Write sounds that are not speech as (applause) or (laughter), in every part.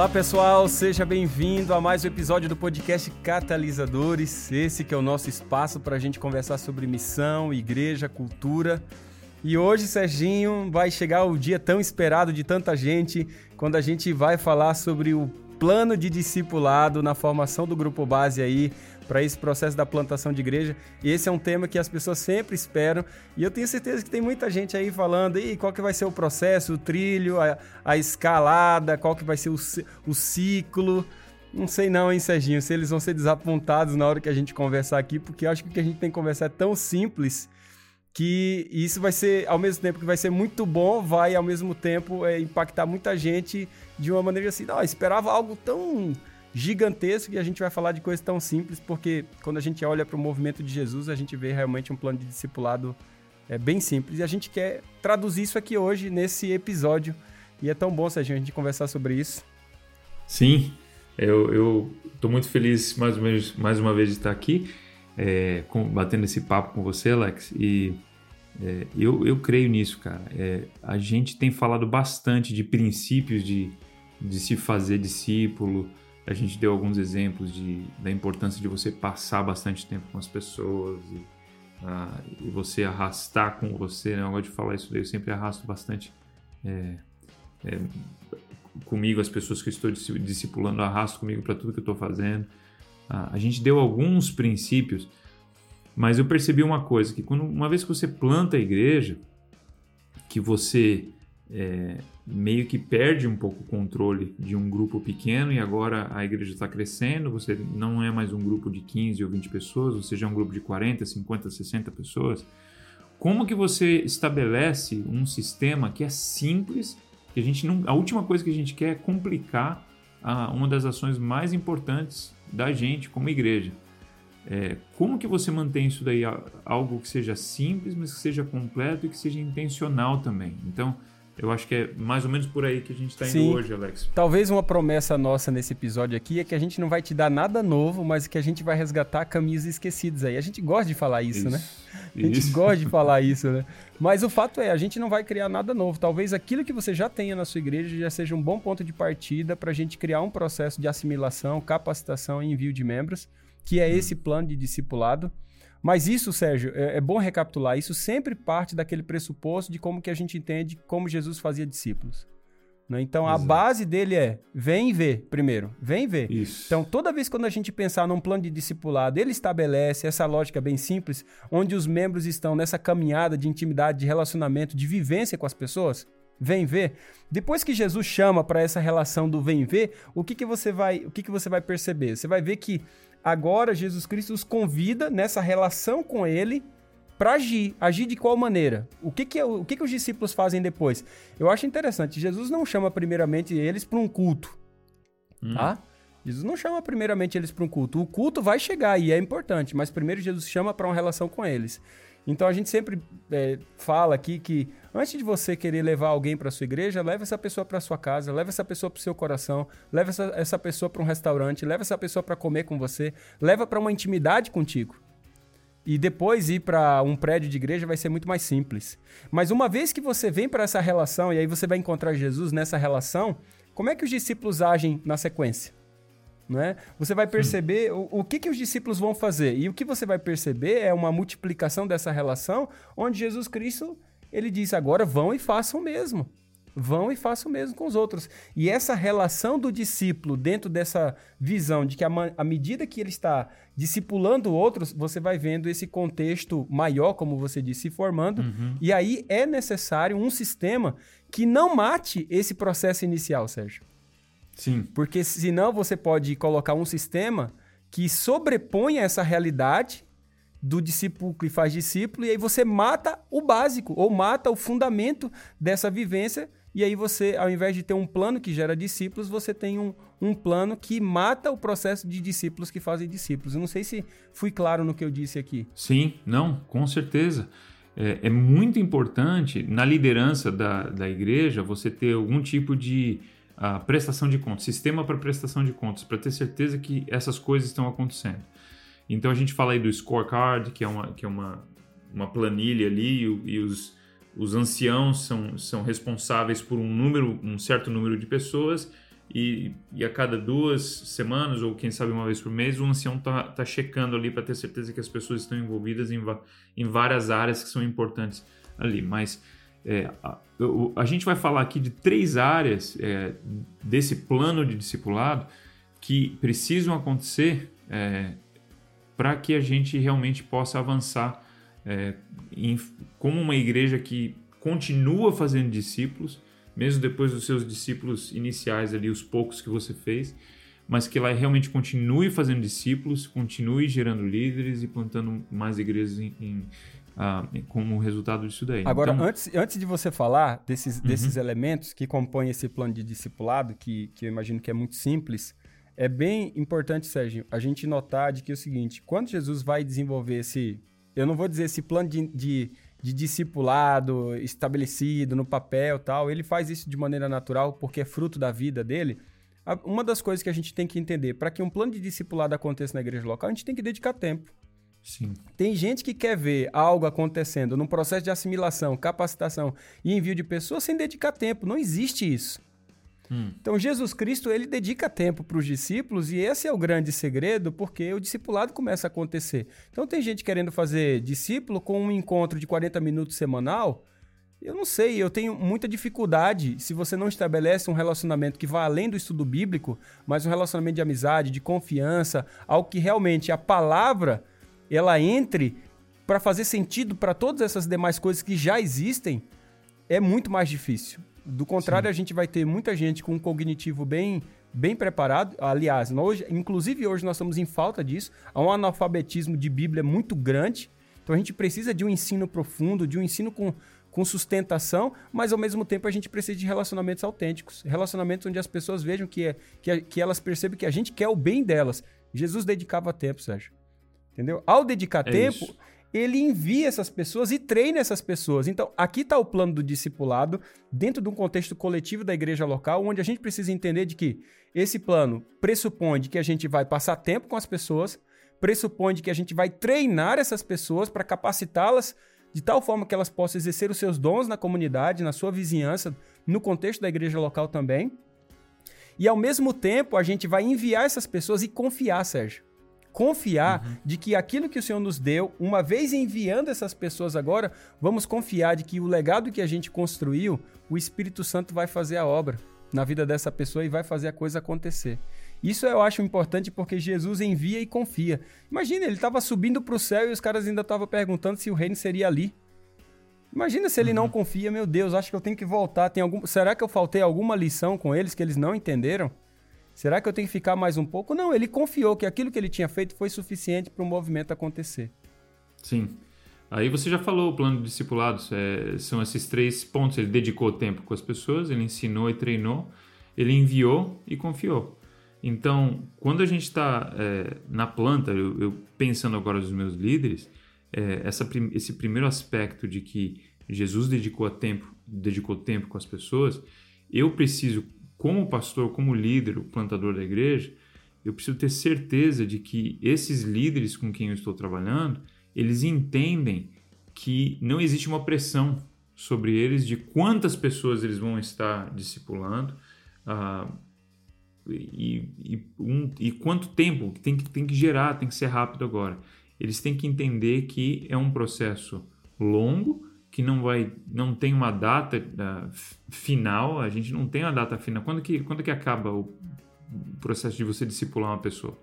Olá pessoal, seja bem-vindo a mais um episódio do podcast Catalisadores. Esse que é o nosso espaço para a gente conversar sobre missão, igreja, cultura. E hoje, Serginho, vai chegar o dia tão esperado de tanta gente, quando a gente vai falar sobre o plano de discipulado na formação do grupo base aí, para esse processo da plantação de igreja. E esse é um tema que as pessoas sempre esperam. E eu tenho certeza que tem muita gente aí falando, e qual que vai ser o processo, o trilho, a, a escalada, qual que vai ser o, o ciclo. Não sei não, hein, Serginho, se eles vão ser desapontados na hora que a gente conversar aqui, porque eu acho que o que a gente tem que conversar é tão simples que isso vai ser, ao mesmo tempo que vai ser muito bom, vai ao mesmo tempo é, impactar muita gente de uma maneira assim, não, esperava algo tão gigantesco e a gente vai falar de coisas tão simples, porque quando a gente olha para o movimento de Jesus, a gente vê realmente um plano de discipulado é, bem simples. E a gente quer traduzir isso aqui hoje, nesse episódio. E é tão bom, Serginho, a gente conversar sobre isso. Sim, eu estou muito feliz mais, uma vez, mais uma vez de estar aqui, é, com, batendo esse papo com você, Alex. E é, eu, eu creio nisso, cara. É, a gente tem falado bastante de princípios de, de se fazer discípulo, a gente deu alguns exemplos de, da importância de você passar bastante tempo com as pessoas e, uh, e você arrastar com você. Né? Eu gosto de falar isso daí, eu sempre arrasto bastante é, é, comigo as pessoas que eu estou discipulando, arrasto comigo para tudo que eu estou fazendo. Uh, a gente deu alguns princípios, mas eu percebi uma coisa, que quando, uma vez que você planta a igreja, que você é, meio que perde um pouco o controle de um grupo pequeno e agora a igreja está crescendo, você não é mais um grupo de 15 ou 20 pessoas, você já é um grupo de 40, 50, 60 pessoas. Como que você estabelece um sistema que é simples, que a gente não, a última coisa que a gente quer é complicar a, uma das ações mais importantes da gente como igreja. É, como que você mantém isso daí algo que seja simples, mas que seja completo e que seja intencional também? Então, eu acho que é mais ou menos por aí que a gente está indo Sim. hoje, Alex. Talvez uma promessa nossa nesse episódio aqui é que a gente não vai te dar nada novo, mas que a gente vai resgatar caminhos esquecidos aí. A gente gosta de falar isso, né? isso. né? A gente isso. gosta de falar (laughs) isso, né? Mas o fato é, a gente não vai criar nada novo. Talvez aquilo que você já tenha na sua igreja já seja um bom ponto de partida para a gente criar um processo de assimilação, capacitação e envio de membros, que é hum. esse plano de discipulado. Mas isso, Sérgio, é, é, bom recapitular, isso sempre parte daquele pressuposto de como que a gente entende como Jesus fazia discípulos. Né? Então, Exato. a base dele é, vem ver, primeiro, vem ver. Isso. Então, toda vez quando a gente pensar num plano de discipulado, ele estabelece essa lógica bem simples, onde os membros estão nessa caminhada de intimidade, de relacionamento, de vivência com as pessoas, vem ver. Depois que Jesus chama para essa relação do vem ver, o que, que você vai, o que, que você vai perceber? Você vai ver que Agora Jesus Cristo os convida nessa relação com ele para agir. Agir de qual maneira? O que que, é, o que que os discípulos fazem depois? Eu acho interessante. Jesus não chama primeiramente eles para um culto, hum. tá? Jesus não chama primeiramente eles para um culto. O culto vai chegar e é importante, mas primeiro Jesus chama para uma relação com eles. Então a gente sempre é, fala aqui que antes de você querer levar alguém para sua igreja, leve essa pessoa para sua casa, leve essa pessoa para o seu coração, leve essa, essa pessoa para um restaurante, leve essa pessoa para comer com você, leva para uma intimidade contigo. E depois ir para um prédio de igreja vai ser muito mais simples. Mas uma vez que você vem para essa relação e aí você vai encontrar Jesus nessa relação, como é que os discípulos agem na sequência? Né? Você vai perceber o, o, que, que os discípulos vão fazer. E o que você vai perceber é uma multiplicação dessa relação, onde Jesus Cristo ele diz: agora vão e façam o mesmo. Vão e façam o mesmo com os outros. E essa relação do discípulo, dentro dessa visão de que à medida que ele está discipulando outros, você vai vendo esse contexto maior, como você disse, se formando. Uhum. E aí é necessário um sistema que não mate esse processo inicial, Sérgio. Sim. Porque senão você pode colocar um sistema que sobreponha essa realidade do discípulo que faz discípulo, e aí você mata o básico, ou mata o fundamento dessa vivência, e aí você, ao invés de ter um plano que gera discípulos, você tem um, um plano que mata o processo de discípulos que fazem discípulos. Eu não sei se fui claro no que eu disse aqui. Sim, não, com certeza. É, é muito importante na liderança da, da igreja você ter algum tipo de a prestação de contas, sistema para prestação de contas, para ter certeza que essas coisas estão acontecendo. Então a gente fala aí do scorecard, que é uma, que é uma, uma planilha ali, e, e os, os anciãos são, são responsáveis por um número, um certo número de pessoas, e, e, a cada duas semanas, ou quem sabe uma vez por mês, o ancião está tá checando ali para ter certeza que as pessoas estão envolvidas em, em várias áreas que são importantes ali. Mas é, a, gente vai falar aqui de três áreas é, desse plano de discipulado que precisam acontecer é, para que a gente realmente possa avançar é, em, como uma igreja que continua fazendo discípulos mesmo depois dos seus discípulos iniciais ali, os poucos que você fez, mas que ela realmente continue fazendo discípulos, continue gerando líderes e plantando mais igrejas em, em ah, como resultado disso daí. Agora, então... antes, antes de você falar desses, uhum. desses elementos que compõem esse plano de discipulado, que, que eu imagino que é muito simples, é bem importante, Sérgio, a gente notar de que é o seguinte, quando Jesus vai desenvolver esse, eu não vou dizer esse plano de, de de discipulado estabelecido no papel tal. Ele faz isso de maneira natural porque é fruto da vida dele. Uma das coisas que a gente tem que entender, para que um plano de discipulado aconteça na igreja local, a gente tem que dedicar tempo. Sim. Tem gente que quer ver algo acontecendo num processo de assimilação, capacitação e envio de pessoas sem dedicar tempo. Não existe isso. Hum. Então Jesus Cristo ele dedica tempo para os discípulos e esse é o grande segredo porque o discipulado começa a acontecer. Então tem gente querendo fazer discípulo com um encontro de 40 minutos semanal. Eu não sei, eu tenho muita dificuldade se você não estabelece um relacionamento que vá além do estudo bíblico, mas um relacionamento de amizade, de confiança, algo que realmente a palavra ela entre para fazer sentido para todas essas demais coisas que já existem, é muito mais difícil. Do contrário, Sim. a gente vai ter muita gente com um cognitivo bem, bem preparado. Aliás, hoje, inclusive hoje nós estamos em falta disso. Há um analfabetismo de Bíblia muito grande. Então a gente precisa de um ensino profundo, de um ensino com, com sustentação, mas ao mesmo tempo a gente precisa de relacionamentos autênticos. Relacionamentos onde as pessoas vejam que, é, que, que elas percebem que a gente quer o bem delas. Jesus dedicava tempo, Sérgio. Entendeu? Ao dedicar é tempo, isso ele envia essas pessoas e treina essas pessoas. Então, aqui está o plano do discipulado, dentro de um contexto coletivo da igreja local, onde a gente precisa entender de que esse plano pressupõe que a gente vai passar tempo com as pessoas, pressupõe que a gente vai treinar essas pessoas para capacitá-las de tal forma que elas possam exercer os seus dons na comunidade, na sua vizinhança, no contexto da igreja local também. E ao mesmo tempo, a gente vai enviar essas pessoas e confiar, Sérgio confiar uhum. de que aquilo que o Senhor nos deu, uma vez enviando essas pessoas agora, vamos confiar de que o legado que a gente construiu, o Espírito Santo vai fazer a obra na vida dessa pessoa e vai fazer a coisa acontecer. Isso eu acho importante porque Jesus envia e confia. Imagina, ele estava subindo para o céu e os caras ainda estavam perguntando se o reino seria ali. Imagina se ele uhum. não confia, meu Deus, acho que eu tenho que voltar. Tem algum... Será que eu faltei alguma lição com eles que eles não entenderam? Será que eu tenho que ficar mais um pouco? Não, ele confiou que aquilo que ele tinha feito foi suficiente para o movimento acontecer. Sim. Aí você já falou o plano de discipulados, é, são esses três pontos. Ele dedicou tempo com as pessoas, ele ensinou e treinou, ele enviou e confiou. Então, quando a gente está é, na planta, eu, eu, pensando agora nos meus líderes, é, essa, esse primeiro aspecto de que Jesus dedicou tempo, dedicou tempo com as pessoas, eu preciso como pastor, como líder, o plantador da igreja, eu preciso ter certeza de que esses líderes com quem eu estou trabalhando, eles entendem que não existe uma pressão sobre eles de quantas pessoas eles vão estar discipulando uh, e, e, um, e, quanto tempo tem que, tem que gerar, tem que ser rápido agora. Eles têm que entender que é um processo longo, que não vai, não tem uma data uh, final, a gente não tem uma data final. Quando que, quando que acaba o processo de você discipular uma pessoa?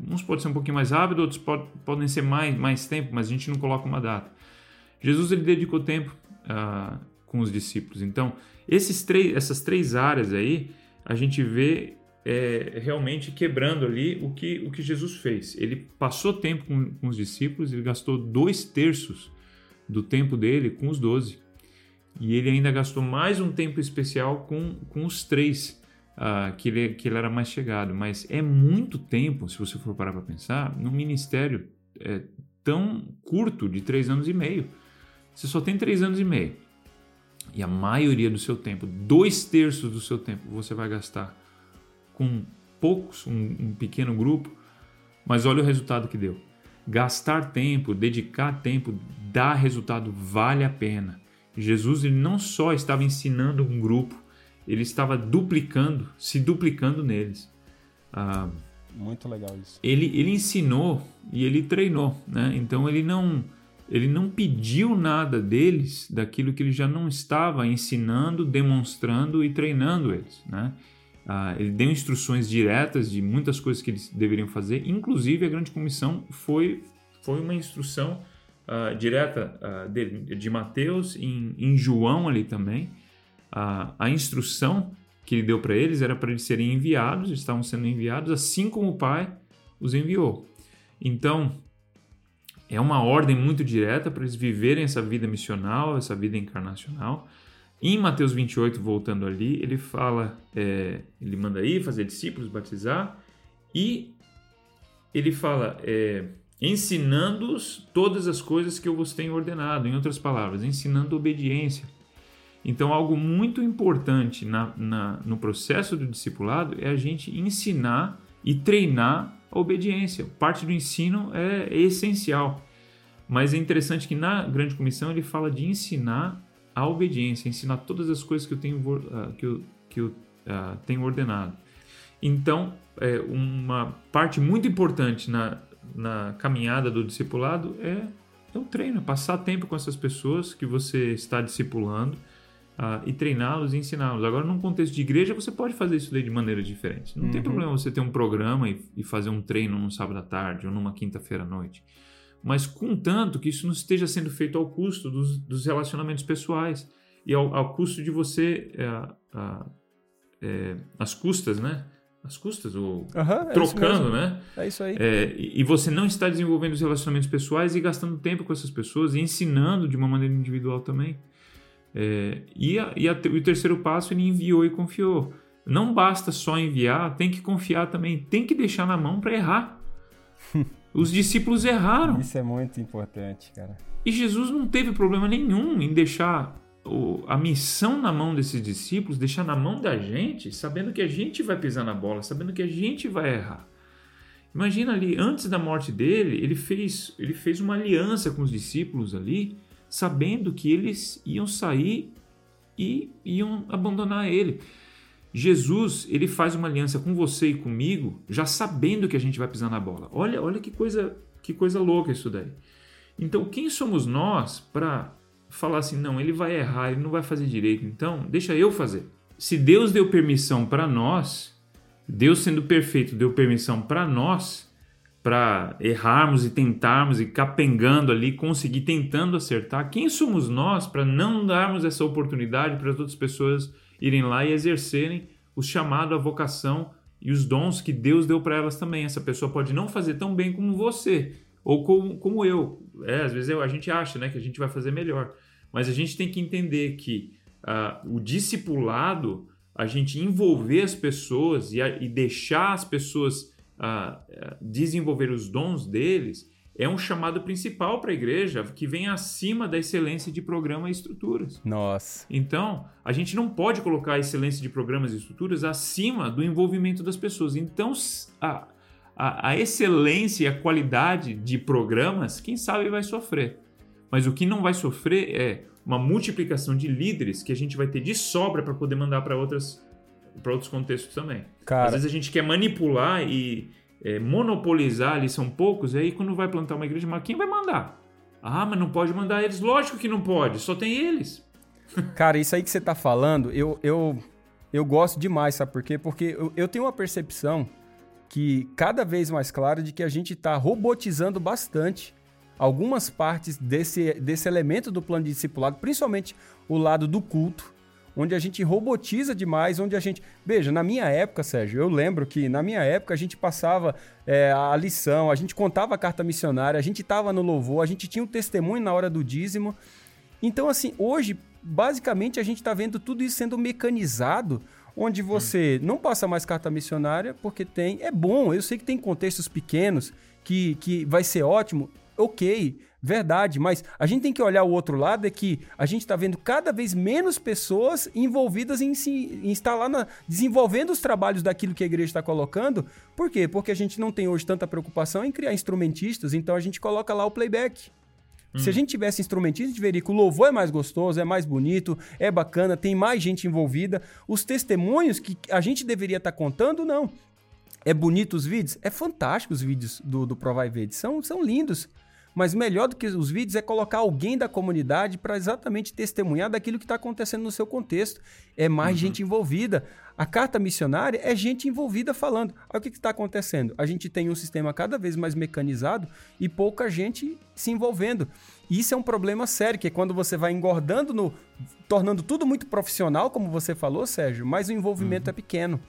Uns pode ser um pouquinho mais rápido, outros pode, podem ser mais, mais tempo, mas a gente não coloca uma data. Jesus ele dedicou tempo uh, com os discípulos. Então, esses três, essas três áreas aí, a gente vê é, realmente quebrando ali o que, o que Jesus fez. Ele passou tempo com, com os discípulos, ele gastou dois terços do tempo dele com os doze. E ele ainda gastou mais um tempo especial com, com os três uh, que, ele, que ele era mais chegado. Mas é muito tempo, se você for parar para pensar, num ministério é, tão curto de três anos e meio. Você só tem três anos e meio. E a maioria do seu tempo, dois terços do seu tempo, você vai gastar com poucos, um, um pequeno grupo. Mas olha o resultado que deu gastar tempo, dedicar tempo, dá resultado, vale a pena. Jesus ele não só estava ensinando um grupo, ele estava duplicando, se duplicando neles. Ah, Muito legal isso. Ele, ele ensinou e ele treinou, né? Então ele não ele não pediu nada deles daquilo que ele já não estava ensinando, demonstrando e treinando eles, né? Ah, ele deu instruções diretas de muitas coisas que eles deveriam fazer, inclusive a grande comissão foi, foi uma instrução ah, direta ah, de, de Mateus em, em João ali também, a instrução que ele deu para eles era para eles serem enviados, eles estavam sendo enviados, assim como o Pai os enviou. Então, é uma ordem muito direta para eles viverem essa vida missional, essa vida encarnacional. Em Mateus 28, voltando ali, ele fala, é, ele manda ir fazer discípulos, batizar, e ele fala, é, ensinando-os todas as coisas que eu vos tenho ordenado, em outras palavras, ensinando obediência. Então, algo muito importante na, na, no processo do discipulado é a gente ensinar e treinar a obediência. Parte do ensino é, é essencial. Mas é interessante que na grande comissão ele fala de ensinar a obediência, ensinar todas as coisas que eu tenho, uh, que eu, que eu uh, tenho ordenado. Então, é, uma parte muito importante na, na caminhada do discipulado é, é o treino, é passar tempo com essas pessoas que você está discipulando uh, e treiná-los e ensiná-los. Agora, num contexto de igreja, você pode fazer isso de maneira diferente. Não uhum. tem problema você ter um programa e, e, fazer um treino num sábado à tarde ou numa quinta-feira à noite. Mas contanto que isso não esteja sendo feito ao custo dos, dos relacionamentos pessoais e ao, ao custo de você, é, é, as custas, né? As custas, ou uhum, trocando, né? É isso aí. É, e você não está desenvolvendo os relacionamentos pessoais e gastando tempo com essas pessoas e ensinando de uma maneira individual também. É, e, a, e, a, e o terceiro passo ele enviou e confiou. Não basta só enviar, tem que confiar também, tem que deixar na mão para errar. (laughs) Os discípulos erraram. Isso é muito importante, cara. E Jesus não teve problema nenhum em deixar a missão na mão desses discípulos, deixar na mão da gente, sabendo que a gente vai pisar na bola, sabendo que a gente vai errar. Imagina ali, antes da morte dele, ele fez, ele fez uma aliança com os discípulos ali sabendo que eles iam sair e iam abandonar ele. Jesus, ele faz uma aliança com você e comigo, já sabendo que a gente vai pisar na bola. Olha, olha que coisa, que coisa louca isso daí. Então, quem somos nós para falar assim, não, ele vai errar, ele não vai fazer direito, então deixa eu fazer. Se Deus deu permissão para nós, Deus sendo perfeito deu permissão para nós, para errarmos e tentarmos e capengando ali, conseguir tentando acertar. Quem somos nós para não darmos essa oportunidade para as outras pessoas irem lá e exercerem o chamado, a vocação e os dons que Deus deu para elas também? Essa pessoa pode não fazer tão bem como você ou como, como eu. É, às vezes eu, a gente acha né, que a gente vai fazer melhor, mas a gente tem que entender que uh, o discipulado, a gente envolver as pessoas e, a, e deixar as pessoas a, desenvolver os dons deles é um chamado principal para a igreja que vem acima da excelência de programa e estruturas. Nossa. Então, a gente não pode colocar a excelência de programas e estruturas acima do envolvimento das pessoas. Então, a, a, a excelência e a qualidade de programas, quem sabe vai sofrer. Mas o que não vai sofrer é uma multiplicação de líderes que a gente vai ter de sobra para poder mandar para outras para outros contextos também. Cara... Às vezes a gente quer manipular e é, monopolizar ali, são poucos, aí quando vai plantar uma igreja, mas quem vai mandar? Ah, mas não pode mandar eles. Lógico que não pode, só tem eles. (laughs) Cara, isso aí que você tá falando, eu, eu, eu gosto demais, sabe por quê? Porque eu, eu tenho uma percepção que cada vez mais clara de que a gente está robotizando bastante algumas partes desse, desse elemento do plano de discipulado, principalmente o lado do culto, onde a gente robotiza demais, onde a gente. Veja, na minha época, Sérgio, eu lembro que na minha época a gente passava é, a lição, a gente contava a carta missionária, a gente estava no louvor, a gente tinha um testemunho na hora do dízimo. Então, assim, hoje, basicamente, a gente está vendo tudo isso sendo mecanizado onde você não passa mais carta missionária porque tem. É bom, eu sei que tem contextos pequenos que, que vai ser ótimo, ok. Verdade, mas a gente tem que olhar o outro lado, é que a gente está vendo cada vez menos pessoas envolvidas em, se, em lá na, desenvolvendo os trabalhos daquilo que a igreja está colocando. Por quê? Porque a gente não tem hoje tanta preocupação em criar instrumentistas, então a gente coloca lá o playback. Hum. Se a gente tivesse instrumentismo, a gente veria que o louvor é mais gostoso, é mais bonito, é bacana, tem mais gente envolvida. Os testemunhos que a gente deveria estar tá contando, não. É bonito os vídeos? É fantástico os vídeos do, do Provai Verde. São, são lindos. Mas melhor do que os vídeos é colocar alguém da comunidade para exatamente testemunhar daquilo que está acontecendo no seu contexto. É mais uhum. gente envolvida. A carta missionária é gente envolvida falando. Olha o que está acontecendo. A gente tem um sistema cada vez mais mecanizado e pouca gente se envolvendo. E isso é um problema sério, que é quando você vai engordando, no, tornando tudo muito profissional, como você falou, Sérgio, mas o envolvimento uhum. é pequeno.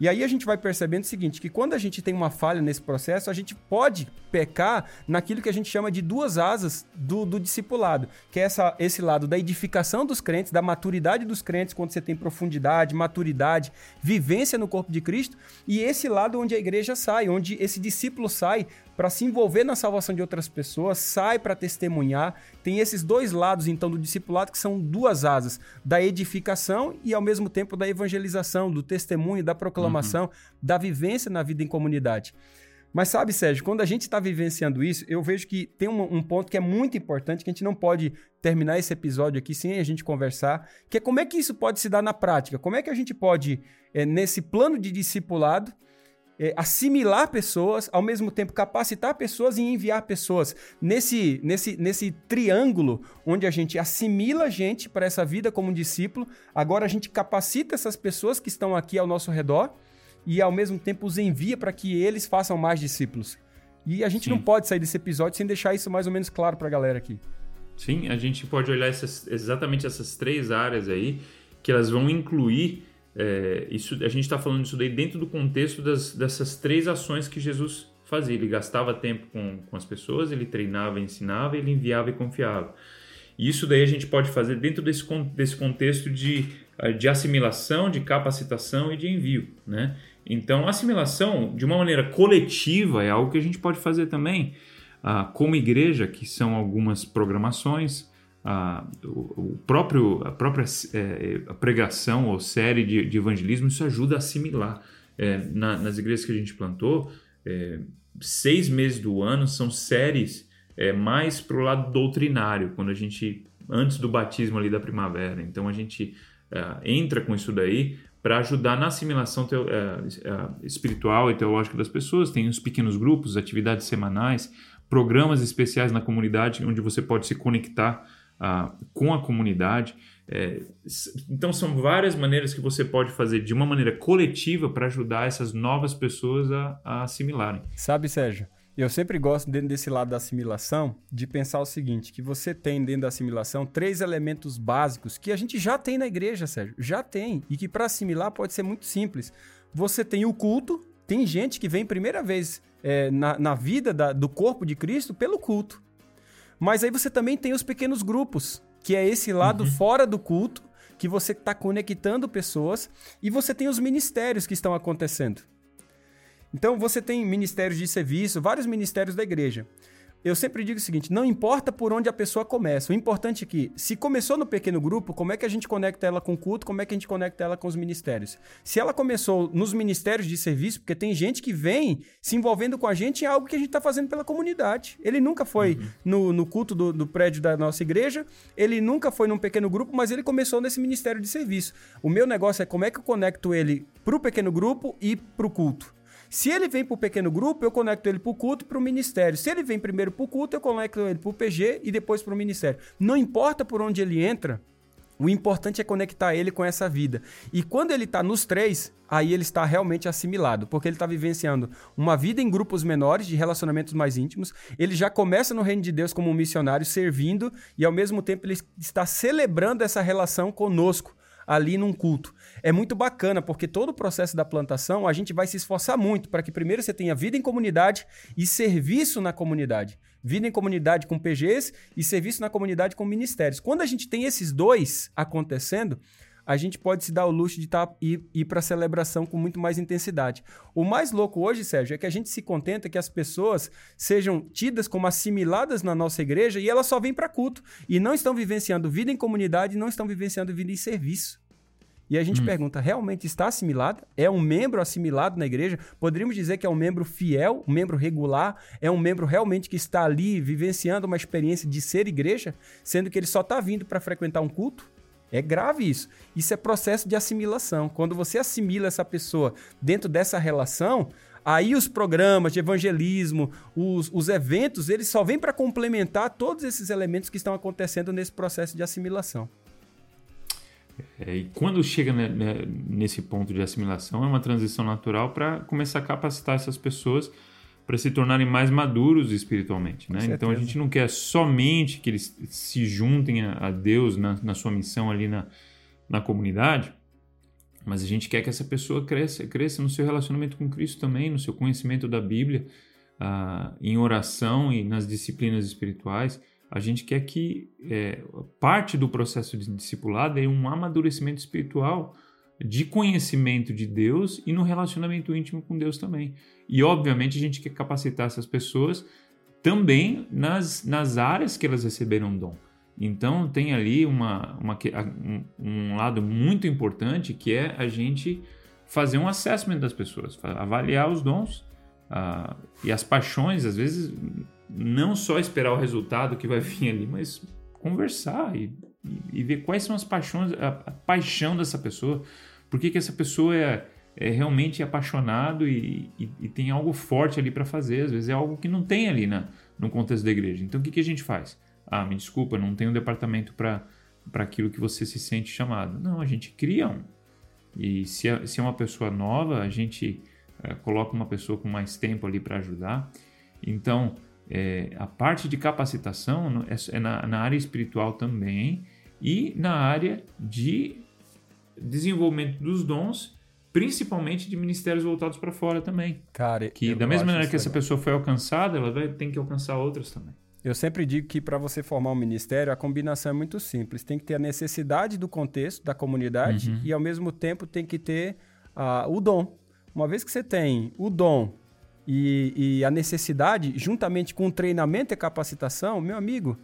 E aí a gente vai percebendo o seguinte, que quando a gente tem uma falha nesse processo, a gente pode pecar naquilo que a gente chama de duas asas do, do discipulado, que é essa, esse lado da edificação dos crentes, da maturidade dos crentes, quando você tem profundidade, maturidade, vivência no corpo de Cristo, e esse lado onde a igreja sai, onde esse discípulo sai para se envolver na salvação de outras pessoas, sai para testemunhar. Tem esses dois lados, então, do discipulado, que são duas asas: da edificação e, ao mesmo tempo, da evangelização, do testemunho, da proclamação, uhum. da vivência na vida em comunidade. Mas sabe, Sérgio, quando a gente está vivenciando isso, eu vejo que tem um, um, ponto que é muito importante, que a gente não pode terminar esse episódio aqui sem a gente conversar, que é como é que isso pode se dar na prática? Como é que a gente pode, é, nesse plano de discipulado, é, assimilar pessoas, ao mesmo tempo capacitar pessoas e enviar pessoas. Nesse, nesse, nesse triângulo onde a gente assimila a gente para essa vida como um discípulo, agora a gente capacita essas pessoas que estão aqui ao nosso redor e ao mesmo tempo os envia para que eles façam mais discípulos. E a gente Sim. não pode sair desse episódio sem deixar isso mais ou menos claro para a galera aqui. Sim, a gente pode olhar essas, exatamente essas três áreas aí, que elas vão incluir é, isso, a gente está falando isso daí dentro do contexto das, dessas três ações que Jesus fazia. Ele gastava tempo com, com as pessoas, ele treinava, ensinava, ele enviava e confiava. E isso daí a gente pode fazer dentro desse, desse contexto de, de assimilação, de capacitação e de envio. Né? Então, assimilação, de uma maneira coletiva, é algo que a gente pode fazer também. Ah, como igreja, que são algumas programações, a, o, próprio, a própria é, a pregação ou série de, de, evangelismo, isso ajuda a assimilar. É, na, nas igrejas que a gente plantou, é, seis meses do ano são séries é, mais para o lado doutrinário, quando a gente, antes do batismo ali da primavera. Então a gente é, entra com isso daí para ajudar na assimilação teo, é, espiritual e teológica das pessoas. Tem os pequenos grupos, atividades semanais, programas especiais na comunidade onde você pode se conectar com a comunidade. É, então, são várias maneiras que você pode fazer de uma maneira coletiva para ajudar essas novas pessoas a, a assimilarem. Sabe, Sérgio? Eu sempre gosto, dentro desse lado da assimilação, de pensar o seguinte: que você tem dentro da assimilação três elementos básicos que a gente já tem na igreja, Sérgio. Já tem. E que para assimilar pode ser muito simples. Você tem o culto, tem gente que vem primeira vez é, na, na vida da, do corpo de Cristo pelo culto. Mas aí você também tem os pequenos grupos, que é esse lado uhum. fora do culto, que você está conectando pessoas, e você tem os ministérios que estão acontecendo. Então você tem ministérios de serviço, vários ministérios da igreja eu sempre digo o seguinte: não importa por onde a pessoa começa. O importante é que, se começou no pequeno grupo, como é que a gente conecta ela com o culto, como é que a gente conecta ela com os ministérios? Se ela começou nos ministérios de serviço, porque tem gente que vem se envolvendo com a gente em algo que a gente está fazendo pela comunidade. Ele nunca foi uhum. no, no, culto do, do prédio da nossa igreja, ele nunca foi num pequeno grupo, mas ele começou nesse ministério de serviço. O meu negócio é como é que eu conecto ele para o pequeno grupo e para o culto. Se ele vem para o pequeno grupo, eu conecto ele para o culto e para o ministério. Se ele vem primeiro para o culto, eu conecto ele para o PG e depois para o ministério. Não importa por onde ele entra, o importante é conectar ele com essa vida. E quando ele está nos três, aí ele está realmente assimilado, porque ele está vivenciando uma vida em grupos menores, de relacionamentos mais íntimos. Ele já começa no reino de Deus como um missionário, servindo, e ao mesmo tempo ele está celebrando essa relação conosco ali num culto. É muito bacana, porque todo o processo da plantação a gente vai se esforçar muito para que primeiro você tenha vida em comunidade e serviço na comunidade. Vida em comunidade com PGs e serviço na comunidade com ministérios. Quando a gente tem esses dois acontecendo, a gente pode se dar o luxo de tá, ir, ir para a celebração com muito mais intensidade. O mais louco hoje, Sérgio, é que a gente se contenta que as pessoas sejam tidas como assimiladas na nossa igreja e elas só vêm para culto e não estão vivenciando vida em comunidade, não estão vivenciando vida em serviço. E a gente hum. pergunta: realmente está assimilada? É um membro assimilado na igreja? Poderíamos dizer que é um membro fiel, um membro regular? É um membro realmente que está ali vivenciando uma experiência de ser igreja, sendo que ele só está vindo para frequentar um culto? É grave isso. Isso é processo de assimilação. Quando você assimila essa pessoa dentro dessa relação, aí os programas de evangelismo, os, os eventos, eles só vêm para complementar todos esses elementos que estão acontecendo nesse processo de assimilação. É, e quando chega né, né, nesse ponto de assimilação, é uma transição natural para começar a capacitar essas pessoas para se tornarem mais maduros espiritualmente. Né? Então a gente não quer somente que eles se juntem a, a Deus na, na, sua missão ali na, na comunidade, mas a gente quer que essa pessoa cresça, cresça no seu relacionamento com Cristo também, no seu conhecimento da Bíblia, uh, em oração e nas disciplinas espirituais. A gente quer que é, parte do processo de discipulado é um amadurecimento espiritual de conhecimento de Deus e no relacionamento íntimo com Deus também. E, obviamente, a gente quer capacitar essas pessoas também nas, nas áreas que elas receberam dom. Então, tem ali uma, uma, um, lado muito importante que é a gente fazer um assessment das pessoas, avaliar os dons uh, e as paixões, às vezes, não só esperar o resultado que vai (laughs) vir ali, mas conversar e, e, e ver quais são as paixões, a, a paixão dessa pessoa, por que, que essa pessoa é, é realmente apaixonado e, e, e, tem algo forte ali para fazer. Às vezes é algo que não tem ali na, no contexto da igreja. Então o que, que a gente faz? Ah, me desculpa, não tem um departamento para aquilo que você se sente chamado. Não, a gente cria um. E se é, se é uma pessoa nova, a gente é, coloca uma pessoa com mais tempo ali para ajudar. Então, é, a parte de capacitação é, é na, na área espiritual também e na área de desenvolvimento dos dons, principalmente de ministérios voltados para fora também. Cara, que da mesma maneira que essa pessoa foi alcançada, ela vai ter que alcançar outras também. Eu sempre digo que para você formar um ministério, a combinação é muito simples. Tem que ter a necessidade do contexto, da comunidade, uhum. e ao mesmo tempo tem que ter uh, o dom. Uma vez que você tem o dom e, e, a necessidade, juntamente com o treinamento e capacitação, meu amigo,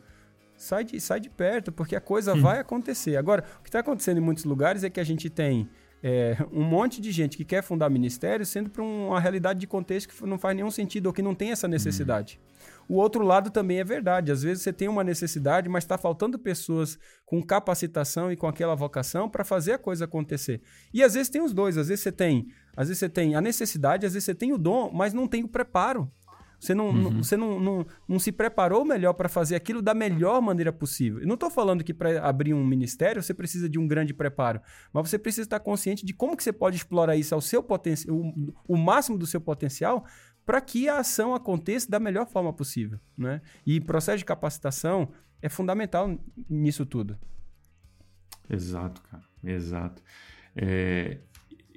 sai de, sai de perto, porque a coisa hum. vai acontecer. Agora, o que está acontecendo em muitos lugares é que a gente tem é, um monte de gente que quer fundar ministério, sendo para uma realidade de contexto que não faz nenhum sentido ou que não tem essa necessidade. Hum. O outro lado também é verdade. Às vezes você tem uma necessidade, mas está faltando pessoas com capacitação e com aquela vocação para fazer a coisa acontecer. E às vezes tem os dois. Às vezes você tem, às vezes você tem a necessidade, às vezes você tem o dom, mas não tem o preparo. Você não, uhum. você não, não, não, se preparou melhor para fazer aquilo da melhor maneira possível. Eu não estou falando que para abrir um ministério você precisa de um grande preparo, mas você precisa estar consciente de como que você pode explorar isso ao seu potencial, o, o máximo do seu potencial, para que a ação aconteça da melhor forma possível. Né? E processo de capacitação é fundamental nisso tudo. Exato, cara. Exato. É,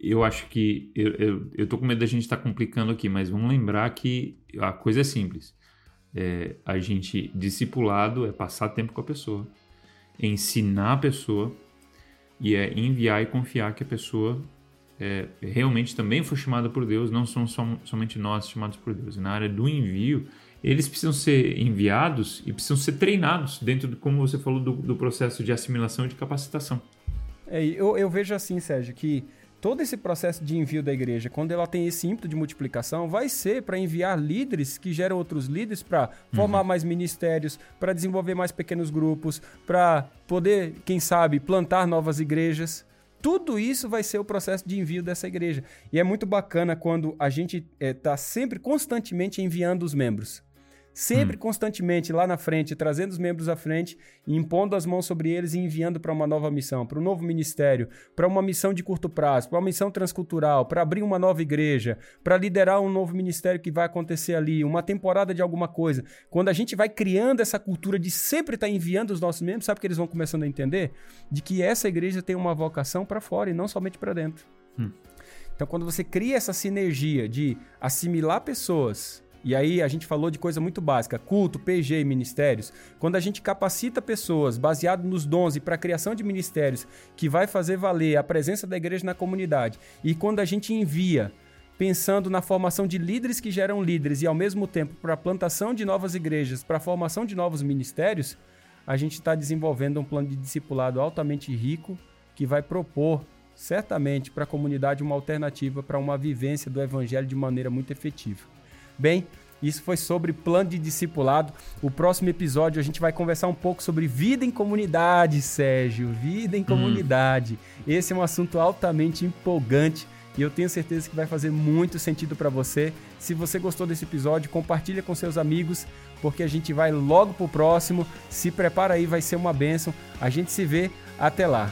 eu acho que eu, eu, eu tô com medo da gente estar tá complicando aqui, mas vamos lembrar que a coisa é simples. É, a gente, discipulado, é passar tempo com a pessoa, ensinar a pessoa e é enviar e confiar que a pessoa é, realmente também foi chamada por Deus, não são som, somente nós chamados por Deus. E na área do envio, eles precisam ser enviados e precisam ser treinados dentro, do, como você falou, do, do processo de assimilação e de capacitação. É, eu, eu vejo assim, Sérgio, que todo esse processo de envio da igreja, quando ela tem esse ímpeto de multiplicação, vai ser para enviar líderes que geram outros líderes para formar uhum. mais ministérios, para desenvolver mais pequenos grupos, para poder, quem sabe, plantar novas igrejas. Tudo isso vai ser o processo de envio dessa igreja. E é muito bacana quando a gente está eh, é, sempre constantemente enviando os membros sempre hum. constantemente lá na frente, trazendo os membros à frente, impondo as mãos sobre eles e enviando para uma nova missão, para um novo ministério, para uma missão de curto prazo, para uma missão transcultural, para abrir uma nova igreja, para liderar um novo ministério que vai acontecer ali, uma temporada de alguma coisa. Quando a gente vai criando essa cultura de sempre estar tá enviando os nossos membros, sabe que eles vão começando a entender? De que essa igreja tem uma vocação para fora e não somente para dentro. Hum. Então, quando você cria essa sinergia de assimilar pessoas e aí a gente falou de coisa muito básica, culto, PG e ministérios. Quando a gente capacita pessoas baseado nos dons e para a criação de ministérios que vai fazer valer a presença da igreja na comunidade, e quando a gente envia pensando na formação de líderes que geram líderes e ao mesmo tempo para a plantação de novas igrejas, para a formação de novos ministérios, a gente está desenvolvendo um plano de discipulado altamente rico que vai propor certamente para a comunidade uma alternativa para uma vivência do evangelho de maneira muito efetiva. Bem, isso foi sobre plano de discipulado. O próximo episódio a gente vai conversar um pouco sobre vida em comunidade, Sérgio. Vida em hum. comunidade. Hum. Esse é um assunto altamente empolgante e eu tenho certeza que vai fazer muito sentido para você. Se você gostou desse episódio, compartilha com seus amigos, porque a gente vai logo pro próximo. Se prepara aí, vai ser uma benção. A gente se vê até lá.